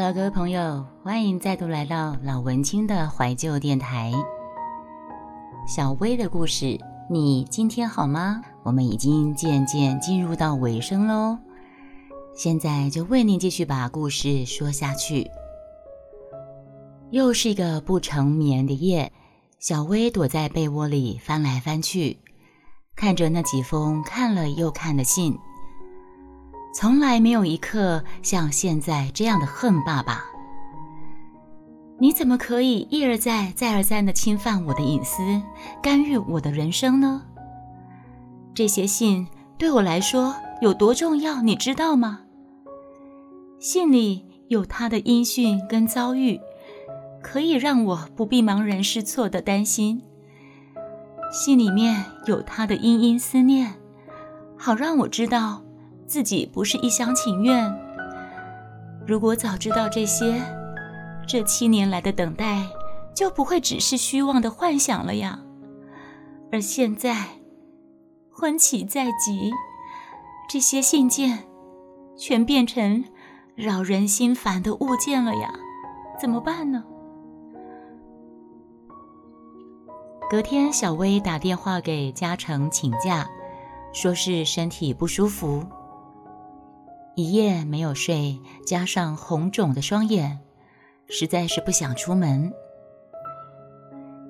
Hello，各位朋友，欢迎再度来到老文青的怀旧电台。小薇的故事，你今天好吗？我们已经渐渐进入到尾声喽，现在就为您继续把故事说下去。又是一个不成眠的夜，小薇躲在被窝里翻来翻去，看着那几封看了又看的信。从来没有一刻像现在这样的恨爸爸。你怎么可以一而再、再而三的侵犯我的隐私，干预我的人生呢？这些信对我来说有多重要，你知道吗？信里有他的音讯跟遭遇，可以让我不必茫然失措的担心。信里面有他的殷殷思念，好让我知道。自己不是一厢情愿。如果早知道这些，这七年来的等待就不会只是虚妄的幻想了呀。而现在，婚期在即，这些信件全变成扰人心烦的物件了呀，怎么办呢？隔天，小薇打电话给嘉诚请假，说是身体不舒服。一夜没有睡，加上红肿的双眼，实在是不想出门。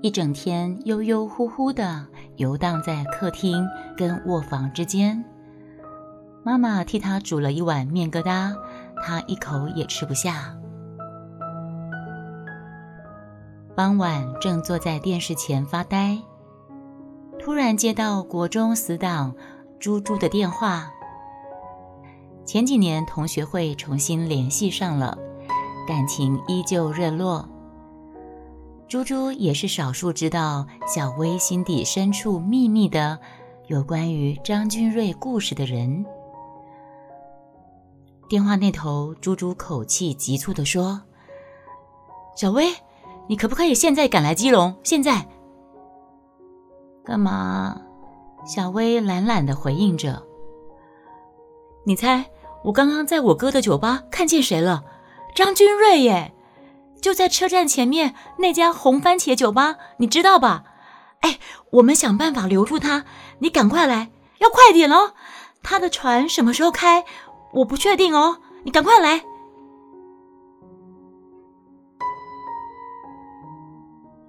一整天悠悠乎乎的游荡在客厅跟卧房之间。妈妈替他煮了一碗面疙瘩，他一口也吃不下。傍晚正坐在电视前发呆，突然接到国中死党猪猪的电话。前几年同学会重新联系上了，感情依旧热络。猪猪也是少数知道小薇心底深处秘密的有关于张君瑞故事的人。电话那头，猪猪口气急促地说：“小薇，你可不可以现在赶来基隆？现在？干嘛？”小薇懒懒地回应着：“你猜？”我刚刚在我哥的酒吧看见谁了？张君瑞耶，就在车站前面那家红番茄酒吧，你知道吧？哎，我们想办法留住他，你赶快来，要快点哦。他的船什么时候开？我不确定哦，你赶快来。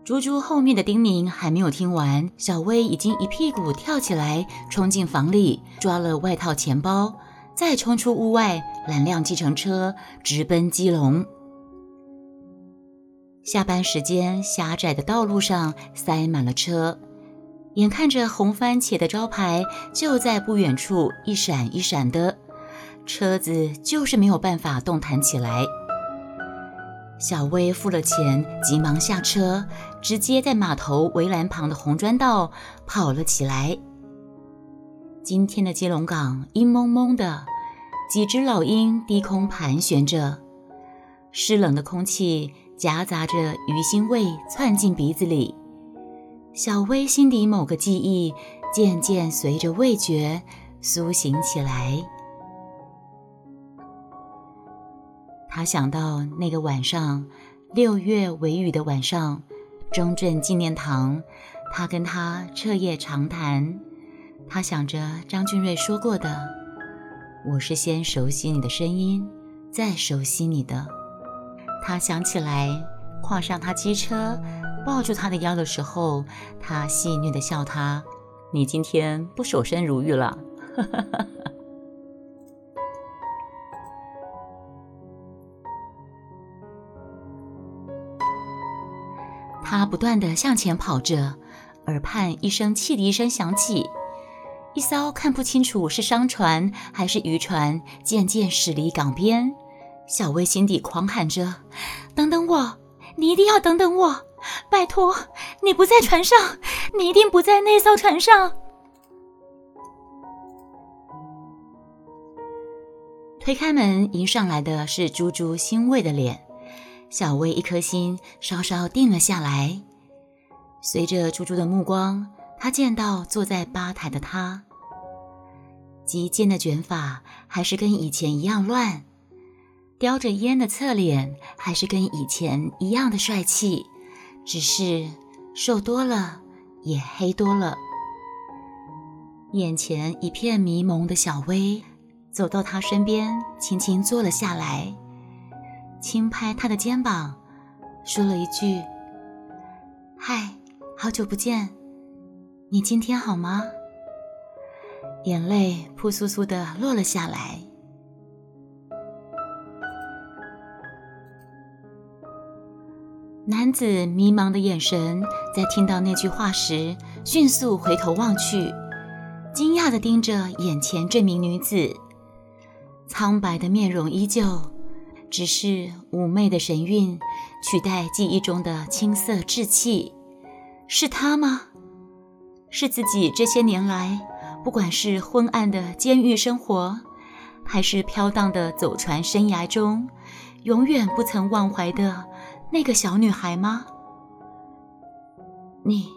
猪猪后面的叮咛还没有听完，小薇已经一屁股跳起来，冲进房里，抓了外套、钱包。再冲出屋外，拦辆计程车直奔基隆。下班时间，狭窄的道路上塞满了车，眼看着红番茄的招牌就在不远处一闪一闪的，车子就是没有办法动弹起来。小薇付了钱，急忙下车，直接在码头围栏旁的红砖道跑了起来。今天的基隆港阴蒙蒙的，几只老鹰低空盘旋着，湿冷的空气夹杂着鱼腥味窜进鼻子里。小薇心底某个记忆渐渐随着味觉苏醒起来。他想到那个晚上，六月微雨的晚上，中正纪念堂，他跟他彻夜长谈。他想着张俊瑞说过的：“我是先熟悉你的声音，再熟悉你的。”他想起来，跨上他机车，抱住他的腰的时候，他戏谑地笑他：“你今天不守身如玉了。”他不断地向前跑着，耳畔一声汽笛声响起。一艘看不清楚是商船还是渔船渐渐驶离港边，小薇心底狂喊着：“等等我，你一定要等等我！拜托，你不在船上，你一定不在那艘船上。”推开门，迎上来的是猪猪欣慰的脸，小薇一颗心稍稍定了下来。随着猪猪的目光。他见到坐在吧台的他，极尖的卷发还是跟以前一样乱，叼着烟的侧脸还是跟以前一样的帅气，只是瘦多了，也黑多了。眼前一片迷蒙的小薇走到他身边，轻轻坐了下来，轻拍他的肩膀，说了一句：“嗨，好久不见，你今天好吗？”眼泪扑簌簌的落了下来。男子迷茫的眼神，在听到那句话时，迅速回头望去，惊讶的盯着眼前这名女子。苍白的面容依旧，只是妩媚的神韵取代记忆中的青涩稚气。是她吗？是自己这些年来，不管是昏暗的监狱生活，还是飘荡的走船生涯中，永远不曾忘怀的。那个小女孩吗？你，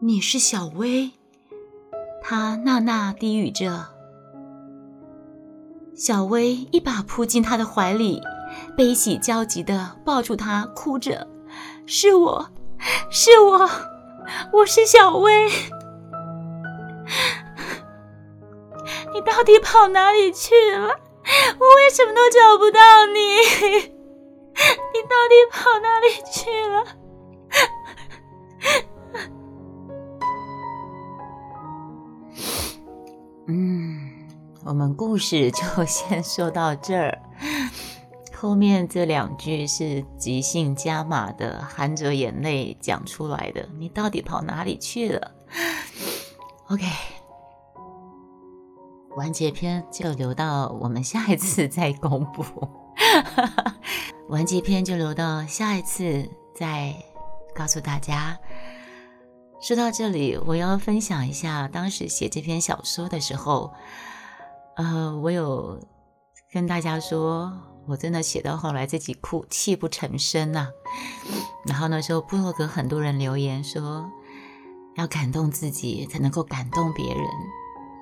你是小薇。她呐呐低语着。小薇一把扑进他的怀里，悲喜交集的抱住他，哭着：“是我，是我，我是小薇。你到底跑哪里去了？我为什么都找不到你？”你到底跑哪里去了？嗯，我们故事就先说到这儿。后面这两句是即兴加码的，含着眼泪讲出来的。你到底跑哪里去了？OK，完结篇就留到我们下一次再公布。完结篇就留到下一次再告诉大家。说到这里，我要分享一下当时写这篇小说的时候，呃，我有跟大家说，我真的写到后来自己哭泣不成声呐。然后那时候部落格很多人留言说，要感动自己才能够感动别人。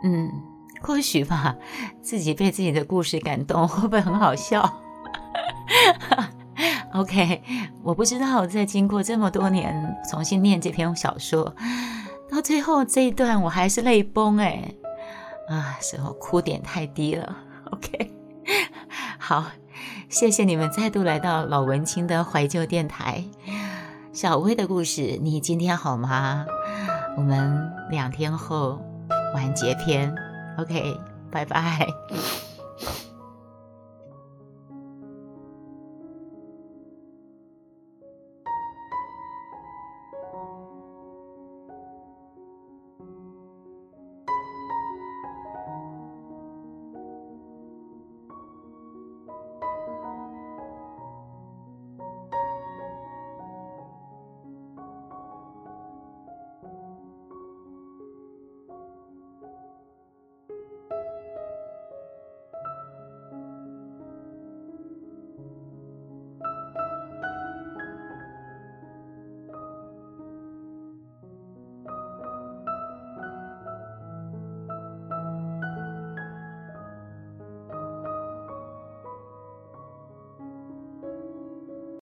嗯，或许吧，自己被自己的故事感动，会不会很好笑？OK，我不知道在经过这么多年重新念这篇小说，到最后这一段我还是泪崩哎啊，时候哭点太低了。OK，好，谢谢你们再度来到老文青的怀旧电台。小薇的故事，你今天好吗？我们两天后完结篇。OK，拜拜。